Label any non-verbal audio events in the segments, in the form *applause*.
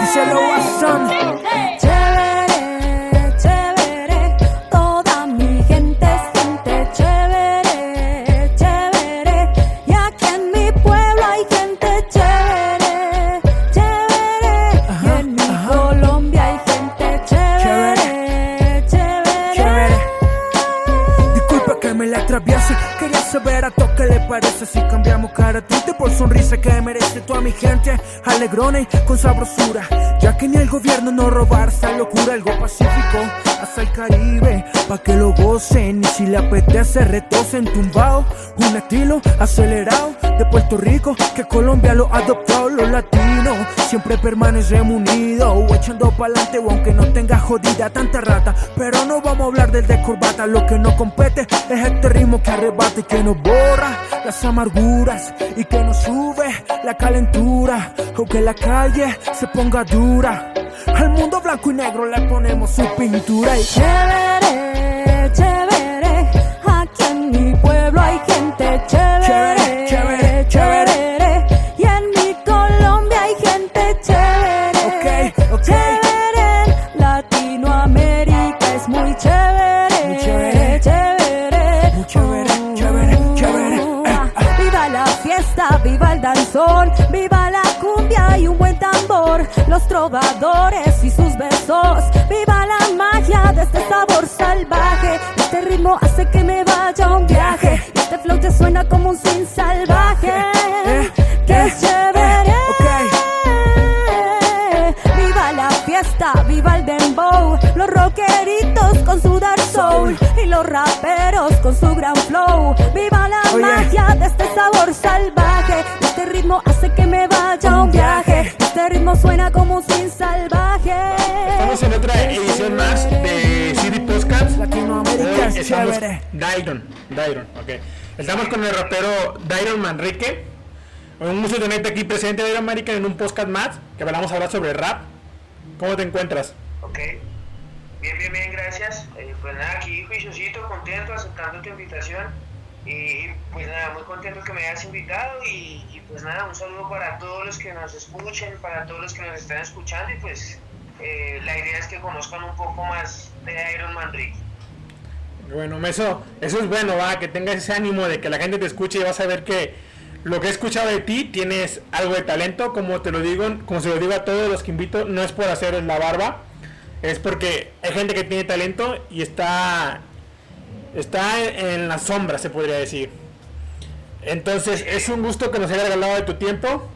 Díselo a Sam. Parece si cambiamos cara triste por sonrisa que merece toda mi gente. Alegrona y con sabrosura. Ya que ni el gobierno no robar esa locura. Algo pacífico hasta el Caribe. Pa' que lo gocen y si le apetece retocen tumbado. Un estilo acelerado de Puerto Rico que Colombia lo ha adoptado los latinos. Siempre permanecemos unidos, o echando pa'lante, o aunque no tenga jodida tanta rata. Pero no vamos a hablar del de corbata, lo que no compete es este ritmo que arrebata y que nos borra las amarguras y que nos sube la calentura. Aunque la calle se ponga dura, al mundo blanco y negro le ponemos su pintura. Y Chévere, chévere, aquí en mi pueblo hay gente chévere, Chévere, los trovadores y sus besos, viva la magia de este sabor salvaje, este ritmo hace que me vaya a un viaje, y este flow te suena como un swing salvaje, Eh, que eh, es chévere. eh, Viva la fiesta, viva el dembow, los rockeritos con su dark soul y los raperos con su gran flow. Viva la magia de este sabor salvaje, este ritmo hace que me vaya a un viaje, como sin salvaje. Estamos en otra edición más de City Podcast. Latinoamérica es Estamos- chévere. Dairon, Dairon, ok. Estamos con el rapero Dairon Manrique. Un gusto tenerte aquí presente, Dairon Manrique, en un podcast más que vamos a hablar sobre rap. ¿Cómo te encuentras? Ok. Bien, bien, bien, gracias. Eh, pues nada, aquí juiciosito, contento, aceptando tu invitación. Y pues nada, muy contento que me hayas invitado. Y, y, pues nada, un saludo para todos los que nos escuchen, para todos los que nos están escuchando. Y pues eh, la idea es que conozcan un poco más de Iron Man Rick. Bueno, eso, eso es bueno, va, que tengas ese ánimo de que la gente te escuche y vas a ver que lo que he escuchado de ti tienes algo de talento, como te lo digo, como se lo digo a todos los que invito, no es por hacer la barba, es porque hay gente que tiene talento y está está en, la sombra, se podría decir. Entonces, es un gusto que nos hayas regalado de tu tiempo.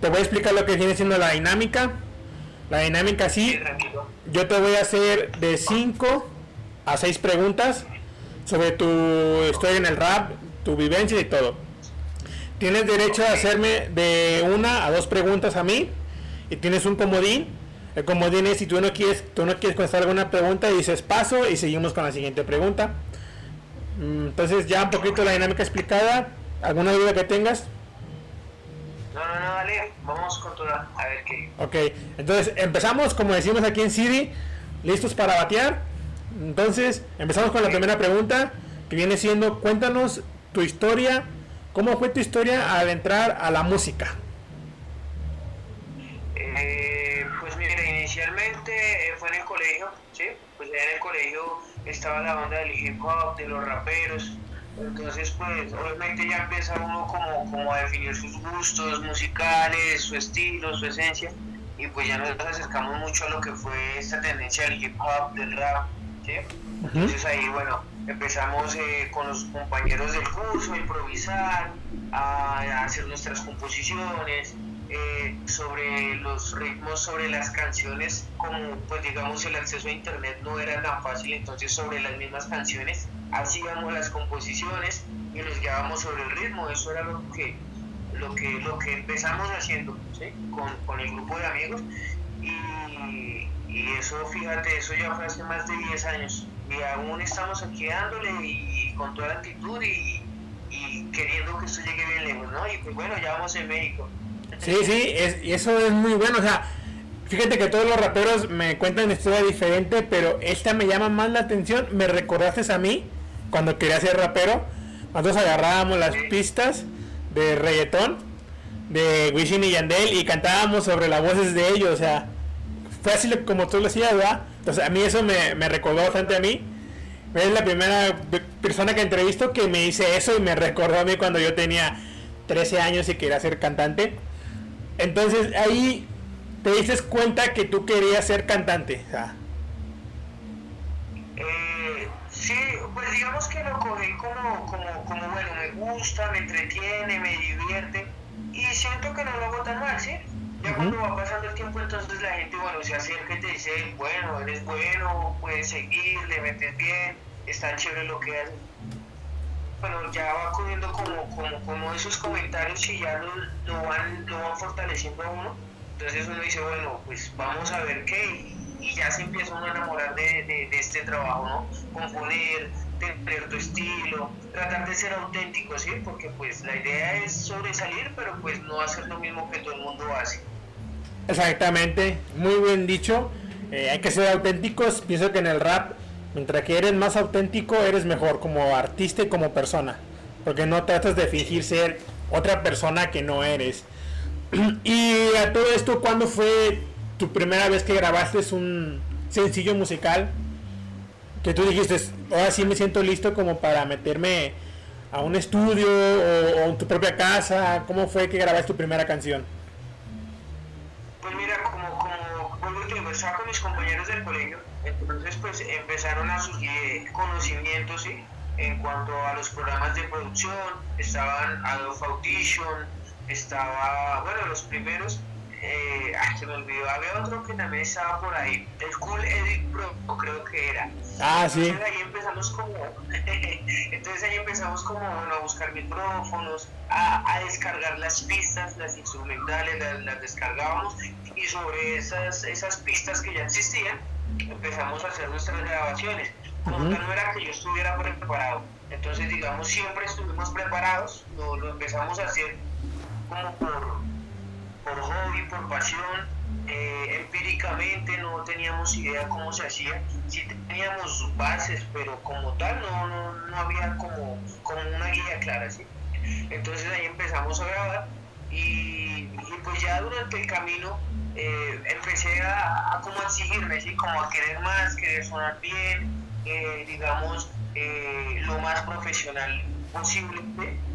Te voy a explicar lo que viene siendo la dinámica. La dinámica Sí, yo te voy a hacer de 5 a 6 preguntas sobre tu historia en el rap, tu vivencia y todo. Tienes derecho a hacerme de una a dos preguntas a mí y tienes un comodín. El comodín es si tú no quieres, tú no quieres contestar alguna pregunta, dices paso y seguimos con la siguiente pregunta. Mm, Entonces ya un poquito la dinámica explicada. ¿Alguna duda que tengas? No, no, no, dale, vamos con toda, a ver qué. Ok, entonces empezamos como decimos aquí en City, listos para batear. Entonces empezamos con la primera pregunta que viene siendo, cuéntanos tu historia, cómo fue tu historia al entrar a la música. Eh, pues mira, inicialmente eh, fue en el colegio, ¿sí? Pues en el colegio estaba la banda del hip hop, de los raperos. Entonces, pues obviamente ya empieza uno como, como a definir sus gustos musicales, su estilo, su esencia. Y pues ya nos acercamos mucho a lo que fue esta tendencia del hip hop, del rap, ¿sí? Entonces ahí, bueno, empezamos eh, con los compañeros del curso a improvisar, a, a hacer nuestras composiciones, eh, sobre los ritmos, sobre las canciones, como pues digamos el acceso a internet no era tan fácil, entonces sobre las mismas canciones hacíamos las composiciones y nos guiábamos sobre el ritmo, eso era lo que lo que lo que empezamos haciendo ¿sí? con, con el grupo de amigos y, y eso fíjate, eso ya fue hace más de 10 años y aún estamos aquí dándole y, con toda la actitud y, y queriendo que esto llegue bien lejos, ¿no? Y pues bueno, ya vamos en México. Sí, sí, es, eso es muy bueno. O sea, fíjate que todos los raperos me cuentan historia diferente, pero esta me llama más la atención. Me recordaste a mí cuando quería ser rapero. Nosotros agarrábamos las pistas de reggaetón de Wisin y Yandel y cantábamos sobre las voces de ellos, o sea, fue así como tú lo hacías, ¿verdad? Entonces a mí eso me, me recordó bastante a mí. Es la primera persona que entrevisto que me dice eso y me recordó a mí cuando yo tenía 13 años y quería ser cantante. Entonces ahí te dices cuenta que tú querías ser cantante. Eh, sí, pues digamos que lo cogí como, como, como, bueno, me gusta, me entretiene, me divierte y siento que no lo hago tan mal, ¿sí? Ya cuando va pasando el tiempo, entonces la gente, bueno, se acerca y te dice, bueno, eres bueno, puedes seguir, le metes bien, está chévere lo que haces. Bueno, ya va cogiendo como, como, como esos comentarios y ya lo, lo, van, lo van fortaleciendo a uno. Entonces uno dice, bueno, pues vamos a ver qué, y, ya se empieza uno a enamorar de, de, de este trabajo, ¿no? Componer, tener tu estilo, tratar de ser auténtico, ¿sí? Porque pues la idea es sobresalir, pero pues no hacer lo mismo que todo el mundo hace. Exactamente, muy bien dicho. Eh, hay que ser auténticos. Pienso que en el rap, mientras que eres más auténtico, eres mejor como artista y como persona. Porque no tratas de fingir ser otra persona que no eres. *clears throat* y a todo esto, ¿cuándo fue tu primera vez que grabaste un sencillo musical? Que tú dijiste, ahora sí me siento listo como para meterme a un estudio o, o en tu propia casa. ¿Cómo fue que grabaste tu primera canción? Estaba con mis compañeros del colegio, entonces pues empezaron a surgir conocimientos, ¿sí? En cuanto a los programas de producción, estaban Adobe Audition, estaba, bueno, los primeros, eh, se me olvidó, había otro que también estaba por ahí, el Cool Edit Pro, creo que era. Ah, sí. Entonces ahí empezamos como, *laughs* entonces ahí empezamos como, bueno, a buscar micrófonos, a, a descargar las pistas, las instrumentales, las, las, descargábamos y sobre esas, esas pistas que ya existían, empezamos a hacer nuestras grabaciones. Como uh -huh. no era que yo estuviera preparado, entonces digamos siempre estuvimos preparados, lo, lo empezamos a hacer como por, por hobby, por pasión, eh, empíricamente no teníamos idea cómo se hacía, sí teníamos bases, pero como tal no, no, no había como, como una guía clara, ¿sí? Entonces ahí empezamos a grabar y, y pues ya durante el camino eh, empecé a, a, como a exigirme, ¿sí? como a querer más, querer sonar bien, eh, digamos, eh, lo más profesional posible,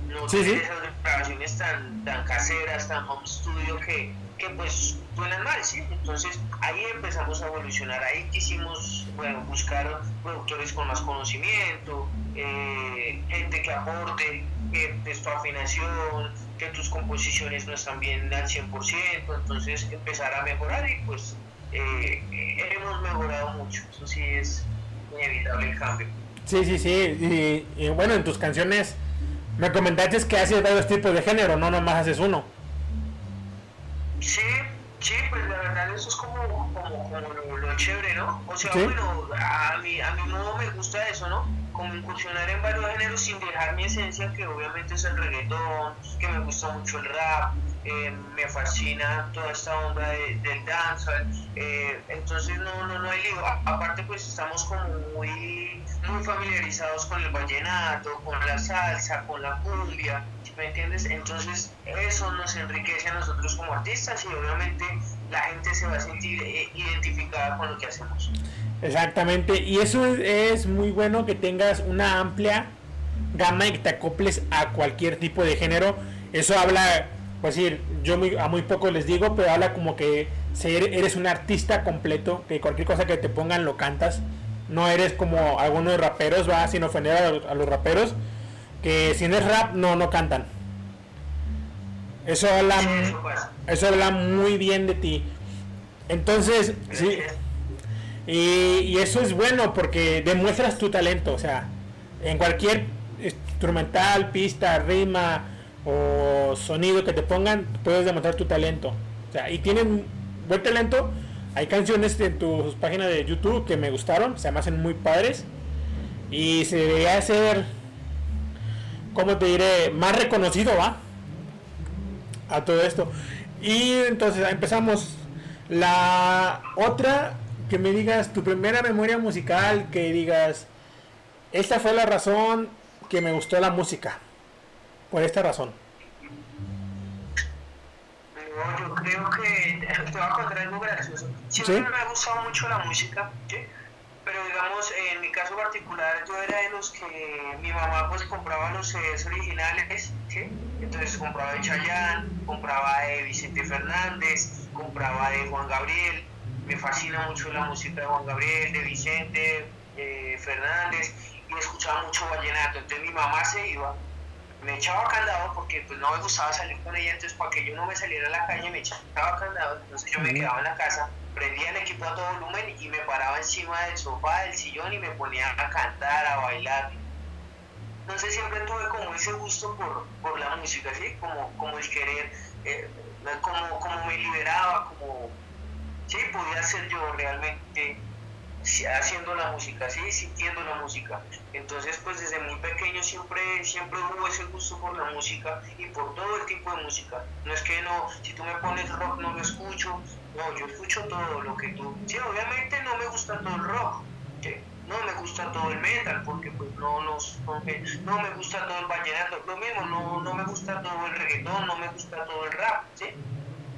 no sí, sí. esas grabaciones tan, tan caseras, tan home studio que, que pues suenan mal, ¿sí? Entonces ahí empezamos a evolucionar, ahí quisimos, bueno, buscar productores con más conocimiento, eh, gente que aporte, que de tu afinación, que tus composiciones no están bien al 100%, entonces empezar a mejorar y pues eh, hemos mejorado mucho, eso sí es inevitable el cambio. Sí, sí, sí, y bueno, en tus canciones me comentaste que haces varios tipos de género, no nomás haces uno. Sí, sí, pues la verdad eso es como, como, como lo, lo, chévere, ¿no? O sea, ¿Sí? bueno, a mi, a mi modo me gusta eso, ¿no? Como incursionar en varios géneros sin dejar mi esencia, que obviamente es el reggaetón, que me gusta mucho el rap, eh, me fascina toda esta onda de, del dancehall, eh, entonces no, no, no hay lío. A, aparte pues estamos como muy, muy familiarizados con el vallenato, con la salsa, con la cumbia, ¿me entiendes? Entonces eso nos enriquece a nosotros como artistas y obviamente la gente se va a sentir eh, identificada con lo que hacemos. Exactamente, y eso es, es, muy bueno que tengas una amplia gama y que te acoples a cualquier tipo de género. Eso habla, pues decir, yo muy, a muy poco les digo, pero habla como que ser, eres un artista completo, que cualquier cosa que te pongan lo cantas. No eres como algunos raperos, va, sin ofender a a los raperos, que si no es rap no no cantan. Eso habla Sí, eso habla muy bien de ti. Entonces sí. Y, y eso es bueno porque demuestras tu talento o sea en cualquier instrumental pista rima o sonido que te pongan puedes demostrar tu talento. O sea y tienen buen talento. Hay canciones en tus páginas de YouTube que me gustaron se me hacen muy padres. Y se debería hacer ¿cómo te diré? Más reconocido, ¿va? A todo esto. Y entonces empezamos. La otra, que me digas tu primera memoria musical, que digas, esta fue la razón que me gustó la música. Por esta razón. No, yo creo que *laughs* te voy a contar algo gracioso. Siempre ¿Sí? me ha gustado mucho la música, ¿sí? Pero digamos, en mi caso particular, yo era de los que mi mamá pues compraba los CDs originales, ¿sí? Entonces compraba de Chayanne, compraba de Vicente Fernández, compraba de Juan Gabriel. Me fascina mucho la música de Juan Gabriel, de Vicente eh, Fernández, y escuchaba mucho vallenato. Entonces mi mamá se iba me echaba candado porque pues no me gustaba salir con ella, entonces para que yo no me saliera a la calle me echaba candado, entonces yo me quedaba en la casa, prendía el equipo a todo volumen y me paraba encima del sofá, del sillón y me ponía a cantar, a bailar. Entonces siempre tuve como ese gusto por, por la música, ¿sí? Como, como el querer, eh, como, como me liberaba, como, sí, podía ser yo realmente haciendo la música, sí, sintiendo la música. Entonces, pues desde muy pequeño siempre, siempre hubo ese gusto por la música y por todo el tipo de música. No es que no, si tú me pones rock no lo escucho, no, yo escucho todo lo que tú. Sí, obviamente no me gusta todo el rock, no me gusta todo el metal, porque pues no, no, no me gusta todo el vallenato, lo mismo, no, no me gusta todo el reggaetón, no me gusta todo el rap, ¿sí?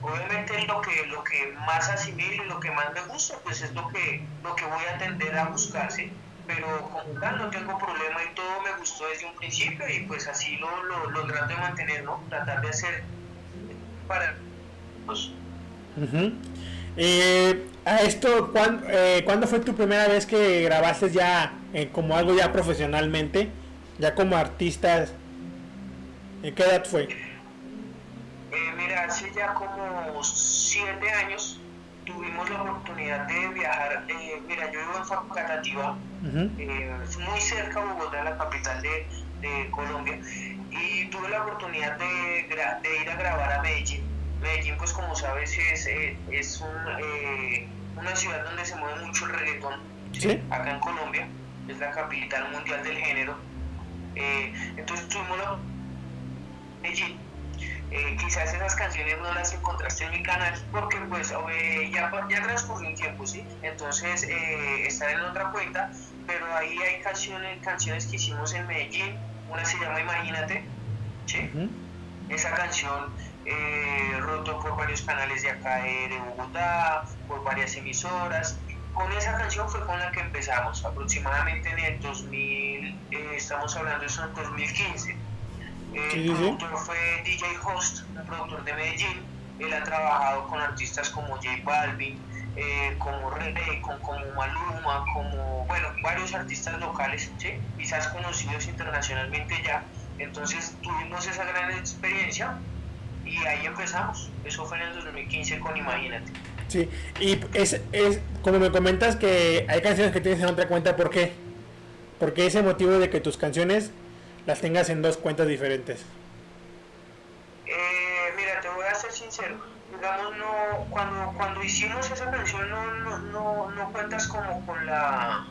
Obviamente lo que lo que más asimilo y lo que más me gusta pues es lo que lo que voy a tender a buscar ¿sí? pero como tal no tengo problema y todo me gustó desde un principio y pues así lo, lo, trato de mantener no tratar de hacer para pues. Eh, a esto, ¿cuán- eh, ¿cuándo fue tu primera vez que grabaste ya eh, como algo ya profesionalmente? Ya como artistas. ¿En qué edad fue? Eh, hace ya como siete años tuvimos la oportunidad de viajar. eh, mira, yo vivo en Facatativá, Ujú. eh, es muy cerca a Bogotá, la capital de, de Colombia, y tuve la oportunidad de, de ir a grabar a Medellín. Medellín, pues como sabes, es, eh, es un, eh, una ciudad donde se mueve mucho el reggaetón, Sí. acá en Colombia, es la capital mundial del género. Eh, entonces tuvimos la Medellín. Eh, quizás esas canciones no las encontraste en mi canal porque pues eh, ya, ya transcurrió un tiempo, ¿sí? Entonces eh, están en otra cuenta, pero ahí hay canciones, canciones que hicimos en Medellín, una se llama Imagínate, ¿sí? Ujú. Esa canción eh, roto por varios canales de acá de, de Bogotá, por varias emisoras. Con esa canción fue con la que empezamos, aproximadamente en el 2000, eh, estamos hablando de eso en 2015. El Sí, sí, sí. productor fue DJ Host, un productor de Medellín. Él ha trabajado con artistas como J Balvin, eh, como René, con, como Maluma, como, bueno, varios artistas locales, ¿sí? quizás conocidos internacionalmente ya. Entonces tuvimos esa gran experiencia y ahí empezamos. Eso fue en el 2015 con Imagínate. Sí, y es, es como me comentas que hay canciones que tienes en otra cuenta, ¿por qué? Porque ese motivo de que tus canciones las tengas en dos cuentas diferentes. Eh, mira, te voy a ser sincero. Digamos, no, cuando, cuando hicimos esa canción no, no, no, no cuentas como con la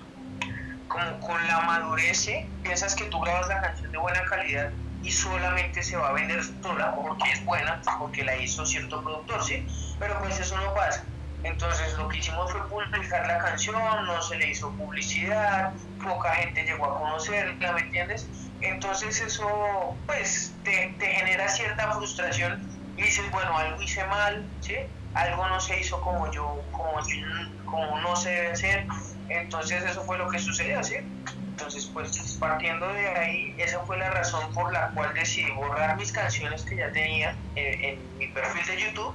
como con la madurez, ¿sí? piensas que tú grabas la canción de buena calidad y solamente se va a vender sola porque es buena, porque la hizo cierto productor, ¿sí? Pero pues eso no pasa. Entonces lo que hicimos fue publicar la canción, no se le hizo publicidad, poca gente llegó a conocerla, ¿me entiendes? Entonces eso pues te, te genera cierta frustración y dices, bueno, algo hice mal, ¿sí? Algo no se hizo como yo, como, como no se debe hacer. Entonces eso fue lo que sucedió, ¿sí? Entonces, pues partiendo de ahí, esa fue la razón por la cual decidí borrar mis canciones que ya tenía en mi perfil de YouTube.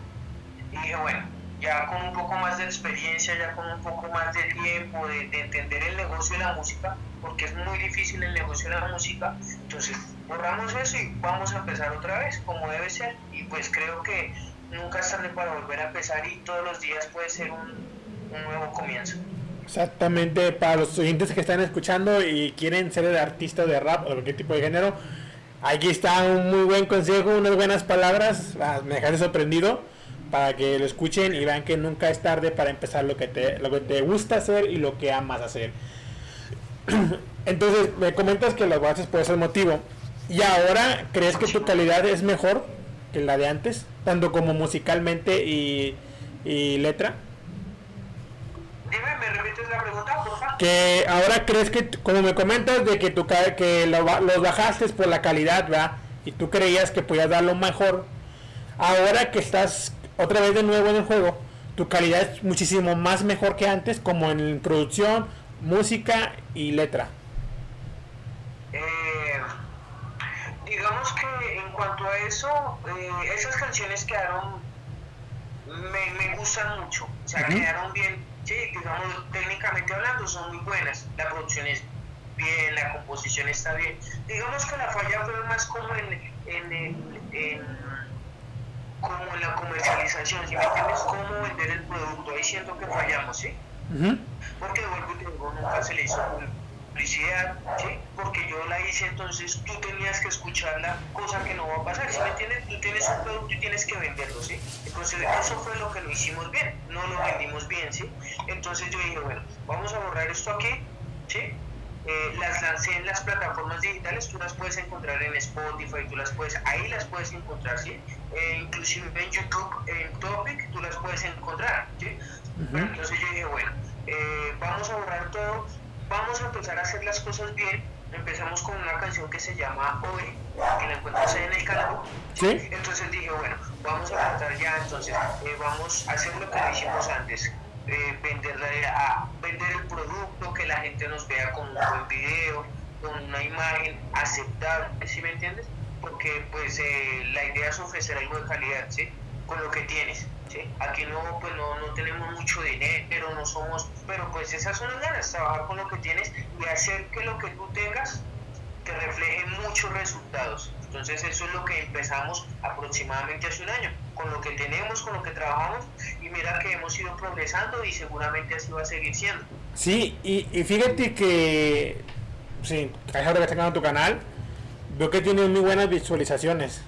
Y dije, bueno, ya con un poco más de experiencia, ya con un poco más de tiempo, de, de entender el negocio de la música, porque es muy difícil el negocio de la música, entonces borramos eso y vamos a empezar otra vez, como debe ser. Y pues creo que nunca es tarde para volver a empezar y todos los días puede ser un, nuevo comienzo. Exactamente, para los oyentes que están escuchando y quieren ser artistas de rap o de cualquier tipo de género, aquí está un muy buen consejo, unas buenas palabras, me dejaste sorprendido para que lo escuchen y vean que nunca es tarde para empezar lo que te, lo que te gusta hacer y lo que amas hacer. *clears throat* Entonces, me comentas que lo haces por ese motivo. ¿Y ahora crees que tu calidad es mejor que la de antes? Tanto como musicalmente y, y letra. Dime, ¿me repites la pregunta, por favor? que ahora crees que como me comentas de que tu que lo los bajaste por la calidad ¿verdad? y tú creías que podías dar lo mejor ahora que estás otra vez de nuevo en el juego, tu calidad es muchísimo más mejor que antes, como en producción, música y letra. Eh, digamos que en cuanto a eso, eh, esas canciones quedaron, me, me gustan mucho, o sea, quedaron bien, sí, digamos, técnicamente hablando son muy buenas, la producción es bien, la composición está bien. Digamos que la falla fue más como en, en, el- en- como en la comercialización, si me entiendes, cómo vender el producto, ahí siento que fallamos, ¿sí? Porque vuelvo y digo, nunca se le hizo publicidad, ¿sí? Porque yo la hice, entonces tú tenías que escucharla, cosa que no va a pasar, ¿sí me entiendes? Tú tienes un producto y tienes que venderlo, ¿sí? Entonces eso fue lo que lo hicimos bien, no lo vendimos bien, ¿sí? Entonces yo dije, bueno, vamos a borrar esto aquí, ¿sí? Eh, las lancé en las plataformas digitales, tú las puedes encontrar en Spotify, tú las puedes, ahí las puedes encontrar, ¿sí? Eh, inclusive en YouTube, en Topic, tú las puedes encontrar, ¿sí? Bueno, entonces yo dije, bueno, eh, vamos a borrar todo, vamos a empezar a hacer las cosas bien. Empezamos con una canción que se llama Hoy, que la encuentras en el canal. Sí. Entonces dije, bueno, vamos a tratar ya, entonces, eh, vamos a hacer lo que hicimos antes. Eh, venderla, a vender el producto, que la gente nos vea con un buen video, con una imagen aceptable, ¿sí me entiendes? Porque pues eh, la idea es ofrecer algo de calidad, ¿sí? Con lo que tienes, ¿sí? Aquí no, pues no, no tenemos mucho dinero, no somos, pero pues esas son las ganas, trabajar con lo que tienes y hacer que lo que tú tengas te refleje muchos resultados. Entonces eso es lo que empezamos aproximadamente hace un año, con lo que tenemos, con lo que trabajamos mira que hemos ido progresando y seguramente así va a seguir siendo. Sí, y, y fíjate que, sí, ahora que sacando tu canal, veo que tienes muy buenas visualizaciones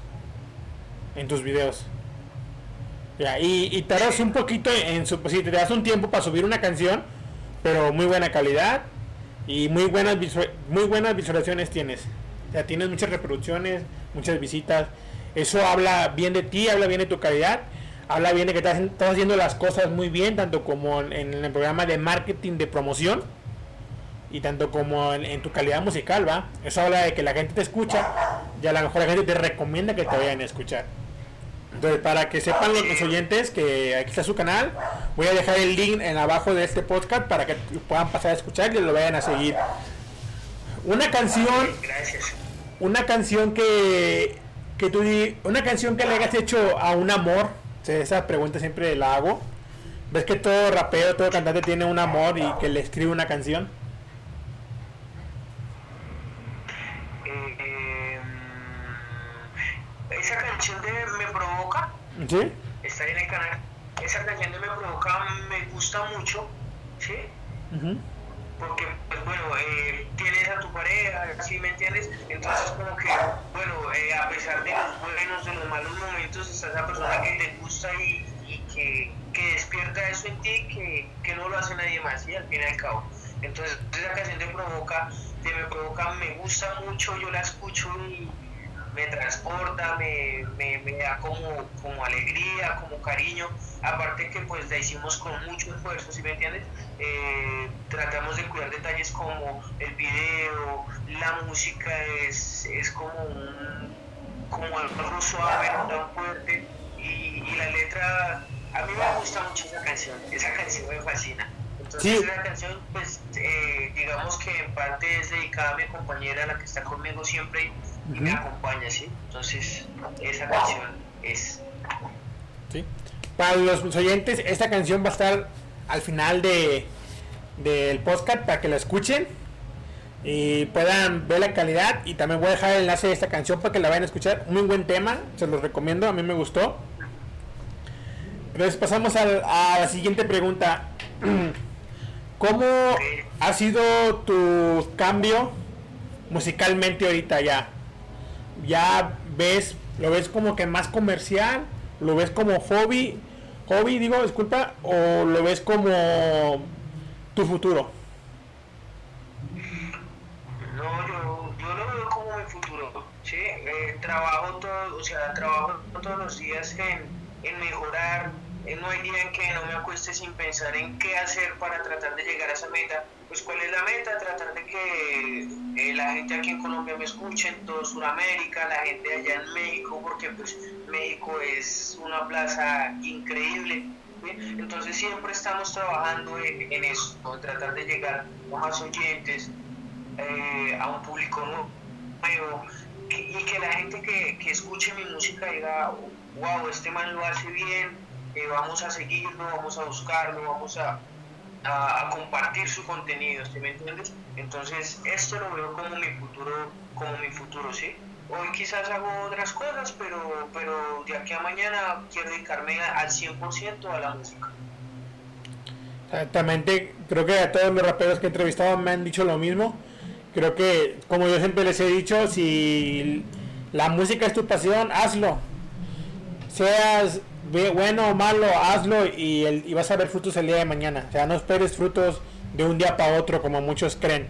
en tus videos. Ya, y, y tardas un poquito en su, pues sí, te das un tiempo para subir una canción, pero muy buena calidad y muy buenas visu- muy buenas visualizaciones tienes. O sea, tienes muchas reproducciones, muchas visitas. Eso habla bien de ti, habla bien de tu calidad, habla bien de que estás, estás haciendo las cosas muy bien, tanto como en, el programa de marketing de promoción y tanto como en, tu calidad musical, ¿va? Eso habla de que la gente te escucha y a lo mejor la gente te recomienda que te vayan a escuchar. Entonces, para que sepan los, oyentes que aquí está su canal, voy a dejar el link en abajo de este podcast para que puedan pasar a escuchar y lo vayan a seguir. Una canción, una canción que, que tú una canción que le hayas hecho a un amor, esa pregunta siempre la hago. ¿Ves que todo rapero, todo cantante tiene un amor y que le escribe una canción? Eh, eh, esa canción de Me Provoca, ¿Sí? está en el canal, esa canción de Me Provoca me gusta mucho, ¿sí? Porque pues bueno eh, tienes a tu pareja ¿sí me entiendes? entonces como que bueno eh, a pesar de los buenos de los malos momentos está esa persona que te gusta y, que, que despierta eso en ti que, que no lo hace nadie más y al fin y al cabo entonces esa canción te provoca te me provoca me gusta mucho yo la escucho y me transporta, me, me, me da como, como alegría, como cariño, aparte que pues la hicimos con mucho esfuerzo, ¿sí me entiendes? Eh, tratamos de cuidar detalles como el video, la música es, es como un, como algo suave, no tan fuerte, y, y la letra, a mí me gusta mucho esa canción, esa canción me fascina. Entonces Sí. esa canción, pues eh, digamos que en parte es dedicada a mi compañera, la que está conmigo siempre y me acompaña, ¿sí? Entonces esa canción es... ¿sí? Para los oyentes, esta canción va a estar al final de del podcast para que la escuchen y puedan ver la calidad y también voy a dejar el enlace de esta canción para que la vayan a escuchar. Muy buen tema, se los recomiendo, a mí me gustó. Entonces pasamos al- a la siguiente pregunta. *clears throat* ¿Cómo ha sido tu cambio musicalmente ahorita ya? ¿Ya ves, lo ves como que más comercial? ¿Lo ves como hobby? Hobby, digo, disculpa, o lo ves como tu futuro? No, yo, yo lo veo como mi futuro, ¿sí? Eh, trabajo todo, o sea, trabajo todos los días en, en mejorar, no hay día en que no me acueste sin pensar en qué hacer para tratar de llegar a esa meta. Pues cuál es la meta, tratar de que eh, la gente aquí en Colombia me escucha, en toda Sudamérica, la gente allá en México, porque pues México es una plaza increíble. Entonces siempre estamos trabajando en, en eso, en tratar de llegar a más oyentes, eh, a un público nuevo, y que la gente que, que, escuche mi música diga, wow, este man lo hace bien, vamos a seguirlo, vamos a buscarlo, vamos a, a, compartir su contenido, me entiendes? Entonces, esto lo veo como mi futuro, como mi futuro, ¿sí? Hoy quizás hago otras cosas, pero, pero de aquí a mañana quiero dedicarme al 100% a la música. Exactamente, creo que a todos los raperos que he me han dicho lo mismo. Creo que, como yo siempre les he dicho, si la música es tu pasión, hazlo. Seas bueno o malo, hazlo y, el, y vas a ver frutos el día de mañana. O sea, no esperes frutos de un día para otro como muchos creen.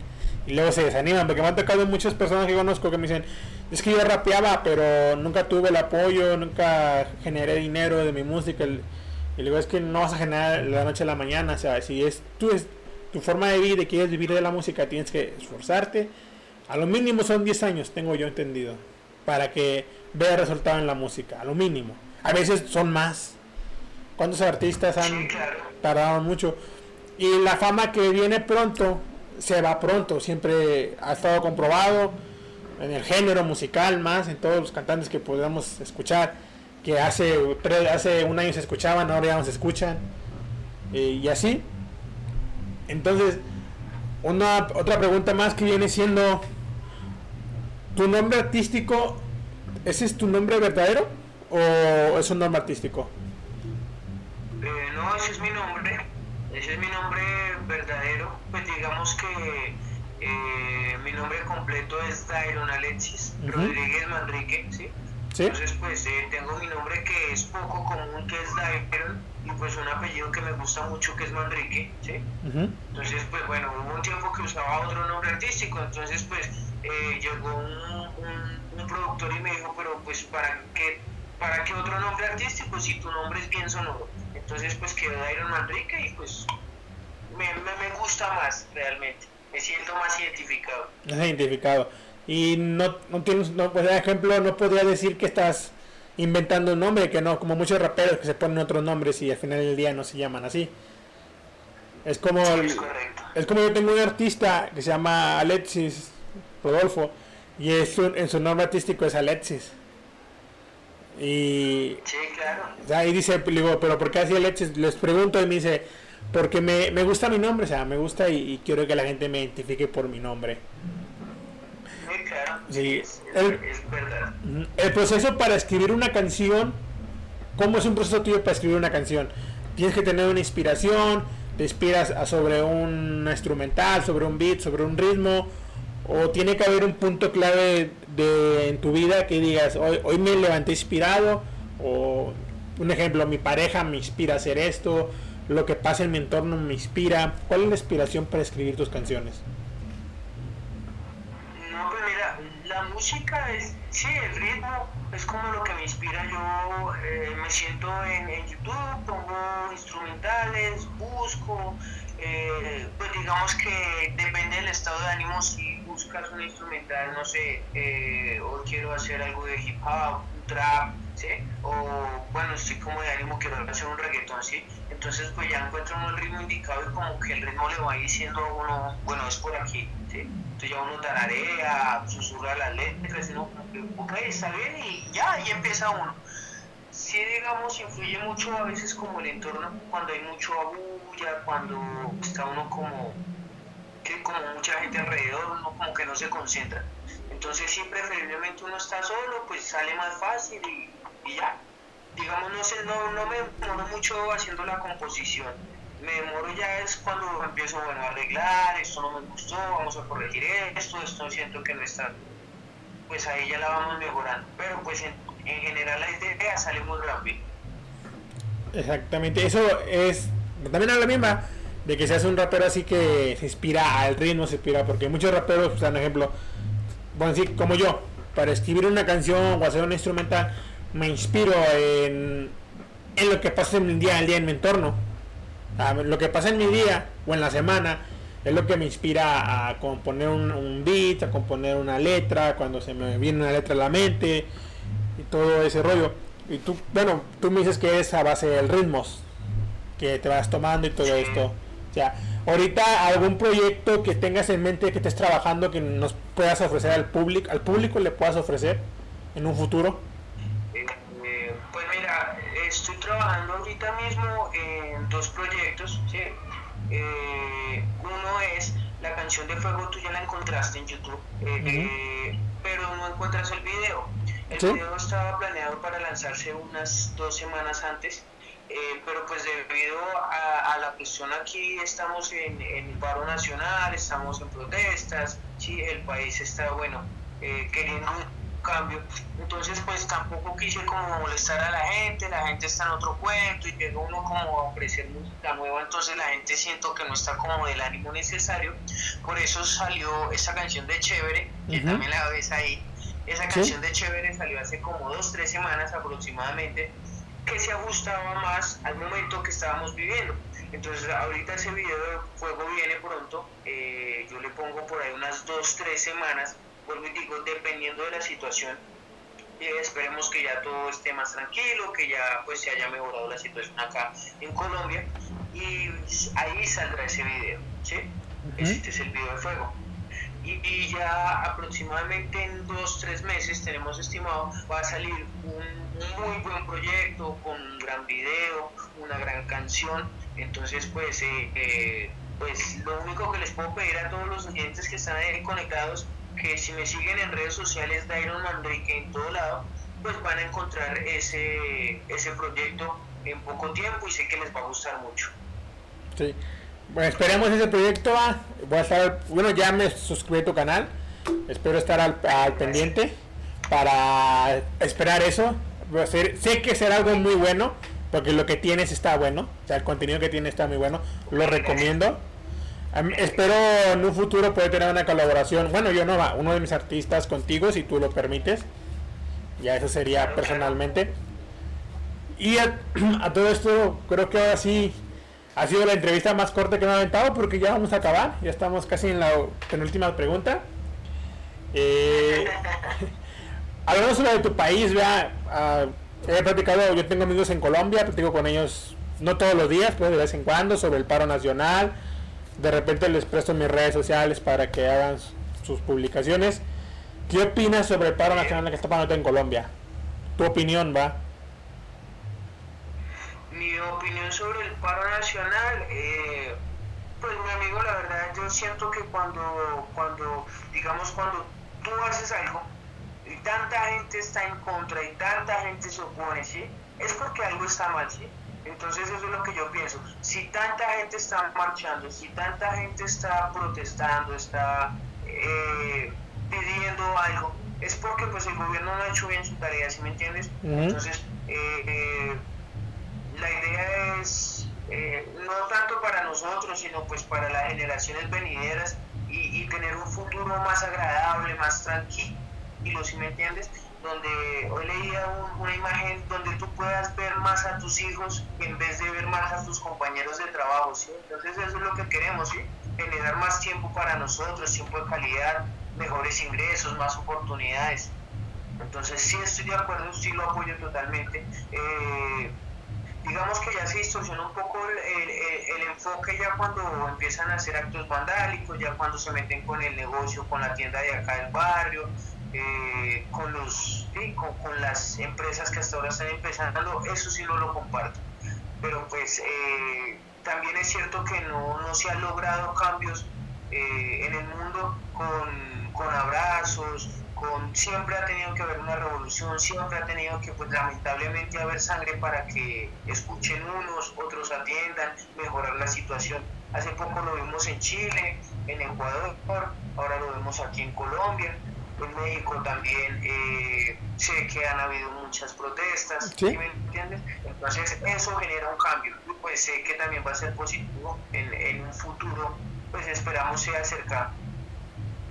Y luego se desaniman, porque me han tocado muchas personas que conozco que me dicen, es que yo rapeaba, pero nunca tuve el apoyo, nunca generé dinero de mi música. Y luego es que no vas a generar la noche a la mañana. O sea, si es tu, es tu forma de vida y quieres vivir de la música, tienes que esforzarte. A lo mínimo son 10 años, tengo yo entendido, para que vea resultado en la música. A lo mínimo. A veces son más. ¿Cuántos artistas han tardado mucho? Y la fama que viene pronto, se va pronto. Siempre ha estado comprobado en el género musical más, en todos los cantantes que podamos escuchar, que hace, hace un año se escuchaban, ahora ya no se escuchan. y así. Entonces, una otra pregunta más que viene siendo, ¿tu nombre artístico, ese es tu nombre verdadero? O es un nombre artístico? Eh, no, ese es mi nombre. Ese es mi nombre verdadero. Pues digamos que eh, mi nombre completo es Dairon Alexis Rodríguez Manrique, ¿sí? Entonces, pues eh, tengo mi nombre que es poco común, que es Dairon, y pues un apellido que me gusta mucho, que es Manrique, ¿sí? Entonces, pues bueno, hubo un tiempo que usaba otro nombre artístico, entonces, pues llegó un, un productor y me dijo, pero pues, ¿para qué ¿para qué otro nombre artístico si tu nombre es bien sonoro? Entonces pues quedó Iron Manrique y pues me, me, gusta más realmente, me siento más identificado. identificado. Y no, no tienes, no, por ejemplo, no podría decir que estás inventando un nombre, que no, como muchos raperos que se ponen otros nombres y al final del día no se llaman así. Es como, es, es, como yo tengo un artista que se llama Alexis Rodolfo y es en su nombre artístico es Alexis. Y, sí, claro. Ahí dice, digo, pero ¿por qué hacía leches? Les pregunto y me dice, porque me, me gusta mi nombre, o sea, me gusta y, quiero que la gente me identifique por mi nombre. Sí, claro. Sí, el, es verdad. El proceso para escribir una canción, ¿cómo es un proceso tuyo para escribir una canción? Tienes que tener una inspiración, te inspiras a sobre un instrumental, sobre un beat, sobre un ritmo, o tiene que haber un punto clave de, en tu vida que digas, hoy, hoy me levanté inspirado, o un ejemplo, mi pareja me inspira a hacer esto, lo que pasa en mi entorno me inspira. ¿Cuál es la inspiración para escribir tus canciones? No, pues mira, la música es, sí, el ritmo es como lo que me inspira. Yo eh, me siento en, en YouTube, pongo instrumentales, busco, eh, pues digamos que depende del estado de ánimo si buscas un instrumental, no sé, eh, o quiero hacer algo de hip hop, trap, ¿sí? O bueno, estoy como de ánimo, quiero hacer un reggaetón, ¿sí? Entonces pues ya encuentro un ritmo indicado y como que el ritmo le va diciendo a uno, bueno, es por aquí, ¿sí? Entonces ya uno tararea, susurra las letras, ¿no? ok, está bien y ya, y empieza uno sí digamos influye mucho a veces como el entorno cuando hay mucho abulla, cuando está uno como que como mucha gente alrededor, uno como que no se concentra. Entonces sí preferiblemente uno está solo, pues sale más fácil y, ya. Digamos no sé, no, no me demoro mucho haciendo la composición. Me demoro ya es cuando empiezo bueno, a arreglar, esto no me gustó, vamos a corregir esto, esto siento que no está. Pues ahí ya la vamos mejorando. Pero pues en en general la idea sale muy rápido. Exactamente, eso es también a la misma de que se hace un rapero así que se inspira al ritmo, se inspira, porque muchos raperos, por ejemplo, bueno, sí, como yo, para escribir una canción o hacer un instrumental, me inspiro en, lo que pasa en mi día al día en mi entorno. lo que pasa en mi día o en la semana es lo que me inspira a componer un, un beat, a componer una letra, cuando se me viene una letra a la mente y todo ese rollo. Y tú, bueno, tú me dices que es a base del ritmos que te vas tomando y todo esto. O sea, ahorita algún proyecto que tengas en mente que estés trabajando que nos puedas ofrecer al público, al público le puedas ofrecer en un futuro. Eh, eh, pues mira, estoy trabajando ahorita mismo en dos proyectos, ¿sí? Eh, uno es la canción de Fuego, tú ya la encontraste en YouTube, pero no encuentras el video. El video estaba planeado para lanzarse unas dos semanas antes, pero pues debido a, la cuestión aquí estamos en, en paro nacional, estamos en protestas, sí, el país está, bueno, queriendo cambio. Entonces, pues tampoco quise como molestar a la gente, la gente está en otro cuento y llega uno como a ofrecer música nueva, entonces la gente siento que no está como del ánimo necesario. Por eso salió esa canción de Chévere, que también la ves ahí. Esa canción de Chévere salió hace como dos, tres semanas aproximadamente, que se ajustaba más al momento que estábamos viviendo. Entonces ahorita ese video de Fuego viene pronto, eh, yo le pongo por ahí unas dos, tres semanas vuelvo y digo, dependiendo de la situación, eh, esperemos que ya todo esté más tranquilo, que ya pues se haya mejorado la situación acá en Colombia y ahí saldrá ese video, ¿sí? Este es el video de fuego. Y, ya aproximadamente en dos, tres meses tenemos estimado va a salir un, muy buen proyecto con un gran video, una gran canción. Entonces pues, eh, eh, pues lo único que les puedo pedir a todos los oyentes que están ahí conectados que si me siguen en redes sociales de Iron Mandrake en todo lado, pues van a encontrar ese, ese proyecto en poco tiempo y sé que les va a gustar mucho. Sí. Bueno, esperemos ese proyecto. Voy a estar, bueno, ya me suscribí a tu canal. Espero estar al, pendiente para esperar eso. Sé que será algo muy bueno, porque lo que tienes está bueno. O sea, el contenido que tienes está muy bueno. Lo recomiendo espero en un futuro poder tener una colaboración. Bueno, yo no, va, uno de mis artistas contigo, si tú lo permites. Ya eso sería personalmente. Y a, *clears throat* todo esto, creo que ahora sí ha sido la entrevista más corta que me ha aventado porque ya vamos a acabar. Ya estamos casi en la penúltima pregunta. Eh, *laughs* hablando sobre tu país, vea, ah, he platicado, yo tengo amigos en Colombia, platico con ellos no todos los días, pero de vez en cuando sobre el paro nacional de repente les presto mis redes sociales para que hagan sus publicaciones. ¿Qué opinas sobre el paro nacional que está pasando en Colombia? ¿Tu opinión va? Mi opinión sobre el paro nacional, eh, pues mi amigo, la verdad yo siento que cuando, cuando, digamos, cuando tú haces algo y tanta gente está en contra y tanta gente se opone, ¿sí? Es porque algo está mal, ¿sí? Entonces eso es lo que yo pienso. Si tanta gente está marchando, si tanta gente está protestando, está eh, pidiendo algo, es porque pues el gobierno no ha hecho bien su tarea, ¿sí me entiendes? Entonces eh, eh, la idea es no tanto para nosotros, sino pues para las generaciones venideras y, y tener un futuro más agradable, más tranquilo, ¿sí me entiendes? donde hoy leía una imagen donde tú puedas ver más a tus hijos en vez de ver más a tus compañeros de trabajo, ¿sí? Entonces eso es lo que queremos, ¿sí? Generar más tiempo para nosotros, tiempo de calidad, mejores ingresos, más oportunidades. Entonces sí estoy de acuerdo, sí lo apoyo totalmente. Eh, digamos que ya se distorsiona un poco el, el, enfoque ya cuando empiezan a hacer actos vandálicos, ya cuando se meten con el negocio, con la tienda de acá del barrio, eh, con, los, con, las empresas que hasta ahora están empezando, eso sí no lo comparto. Pero pues eh, también es cierto que no, no se han logrado cambios eh, en el mundo con, con, abrazos, con siempre ha tenido que haber una revolución, siempre ha tenido que pues lamentablemente haber sangre para que escuchen unos, otros atiendan, mejorar la situación. Hace poco lo vimos en Chile, en Ecuador, ahora lo vemos aquí en Colombia en México también eh, sé que han habido muchas protestas, ¿Sí? me entiendes? Entonces eso genera un cambio, pues sé que también va a ser positivo en, un futuro, pues esperamos sea cercano.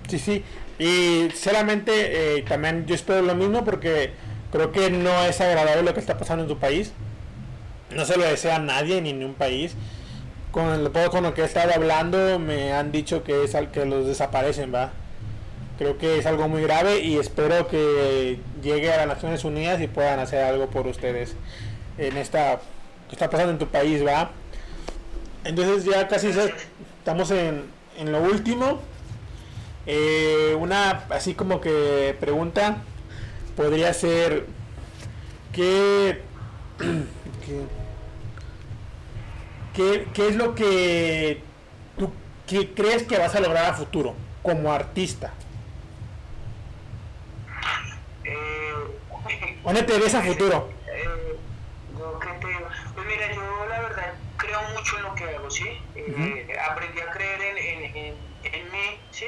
Sí, sí, y solamente eh, también yo espero lo mismo porque creo que no es agradable lo que está pasando en tu país, no se lo desea a nadie ni en un país con el con lo que he estado hablando me han dicho que es al que los desaparecen, va. Creo que es algo muy grave y espero que llegue a las Naciones Unidas y puedan hacer algo por ustedes en esta que está pasando en tu país, va. Entonces ya casi estamos en, en lo último. Eh, una así como que pregunta podría ser ¿qué, *clears throat* qué, qué, qué es lo que tú que crees que vas a lograr a futuro como artista? Eh, *laughs* ¿Dónde te ves a futuro? Eh, yo qué te digo. Pues mira, yo la verdad creo mucho en lo que hago, ¿sí? Eh, Aprendí a creer en, en, en, en mí, ¿sí?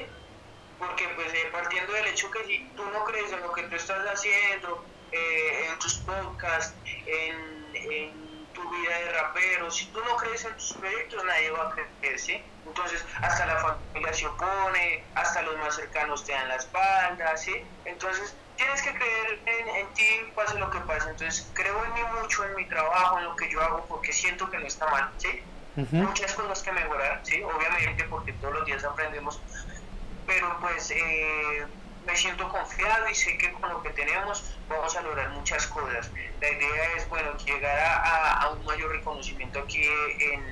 Porque pues eh, partiendo del hecho que si tú no crees en lo que tú estás haciendo, eh, en tus podcasts, en, en tu vida de rapero, si tú no crees en tus proyectos, nadie va a creer, ¿sí? Entonces, hasta la familia se opone, hasta los más cercanos te dan la espalda, ¿sí? Entonces, tienes que creer en, en ti, pase lo que pase. Entonces, creo en mí mucho, en mi trabajo, en lo que yo hago, porque siento que no está mal, ¿sí? Muchas cosas que mejorar, ¿sí? Obviamente, porque todos los días aprendemos, pero pues eh, me siento confiado y sé que con lo que tenemos vamos a lograr muchas cosas. La idea es, bueno, llegar a, un mayor reconocimiento aquí en,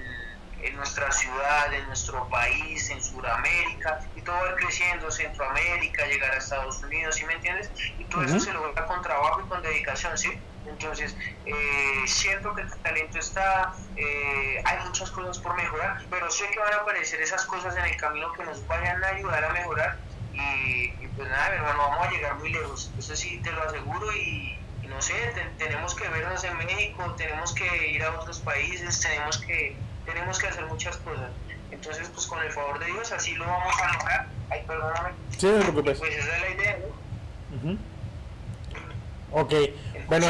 en nuestra ciudad, en nuestro país, en Sudamérica, y todo ir creciendo, Centroamérica, llegar a Estados Unidos, ¿sí me entiendes? Y todo eso se logra con trabajo y con dedicación, ¿sí? Entonces, eh, siento que el talento está, eh, hay muchas cosas por mejorar, pero sé que van a aparecer esas cosas en el camino que nos vayan a ayudar a mejorar. Y, y pues nada, hermano, vamos a llegar muy lejos, eso sí te lo aseguro. Y, y no sé, te- tenemos que vernos en México, tenemos que ir a otros países, tenemos que, tenemos que hacer muchas cosas. Entonces, pues con el favor de Dios, así lo vamos a lograr. Ay, perdóname. Sí, no te preocupes. Pues esa es la idea, ¿no? Ujú. Ok, bueno,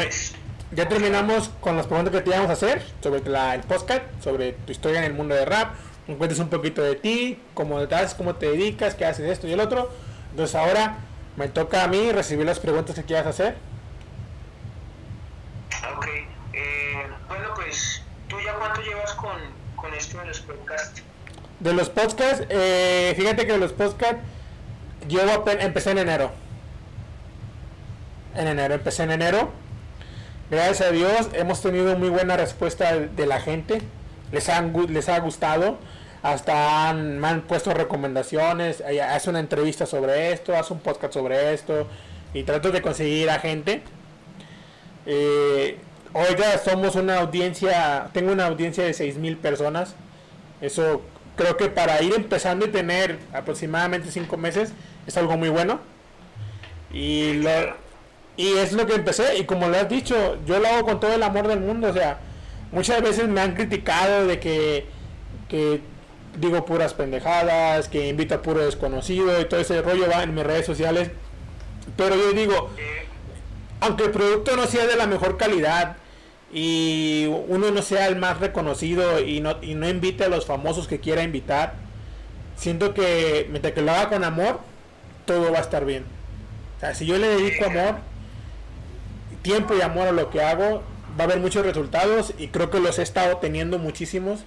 ya terminamos con las preguntas que te íbamos a hacer sobre la, el podcast, sobre tu historia en el mundo de rap. Me cuentes un poquito de ti, cómo estás, cómo te dedicas, qué haces esto y el otro. Entonces ahora me toca a mí recibir las preguntas que quieras hacer. Ok, eh, bueno, pues tú ya cuánto llevas con, con esto de los podcasts. De los podcasts, eh, fíjate que de los podcasts yo empecé en enero. En enero, empecé en enero. Gracias a Dios hemos tenido muy buena respuesta de, la gente. Les, han, les ha gustado. Hasta han, me han puesto recomendaciones. Haz una entrevista sobre esto, haz un podcast sobre esto. Y trato de conseguir a gente. Eh, hoy ya somos una audiencia, tengo una audiencia de 6.000 personas. Eso creo que para ir empezando y tener aproximadamente 5 meses es algo muy bueno. Y, lo, y es lo que empecé. Y como lo has dicho, yo lo hago con todo el amor del mundo. O sea, muchas veces me han criticado de que, que digo puras pendejadas, que invito a puro desconocido y todo ese rollo va en mis redes sociales. Pero yo digo, aunque el producto no sea de la mejor calidad y uno no sea el más reconocido y no, y no invite a los famosos que quiera invitar, siento que mientras que lo haga con amor, todo va a estar bien. O sea, si yo le dedico amor, tiempo y amor a lo que hago, va a haber muchos resultados y creo que los he estado teniendo muchísimos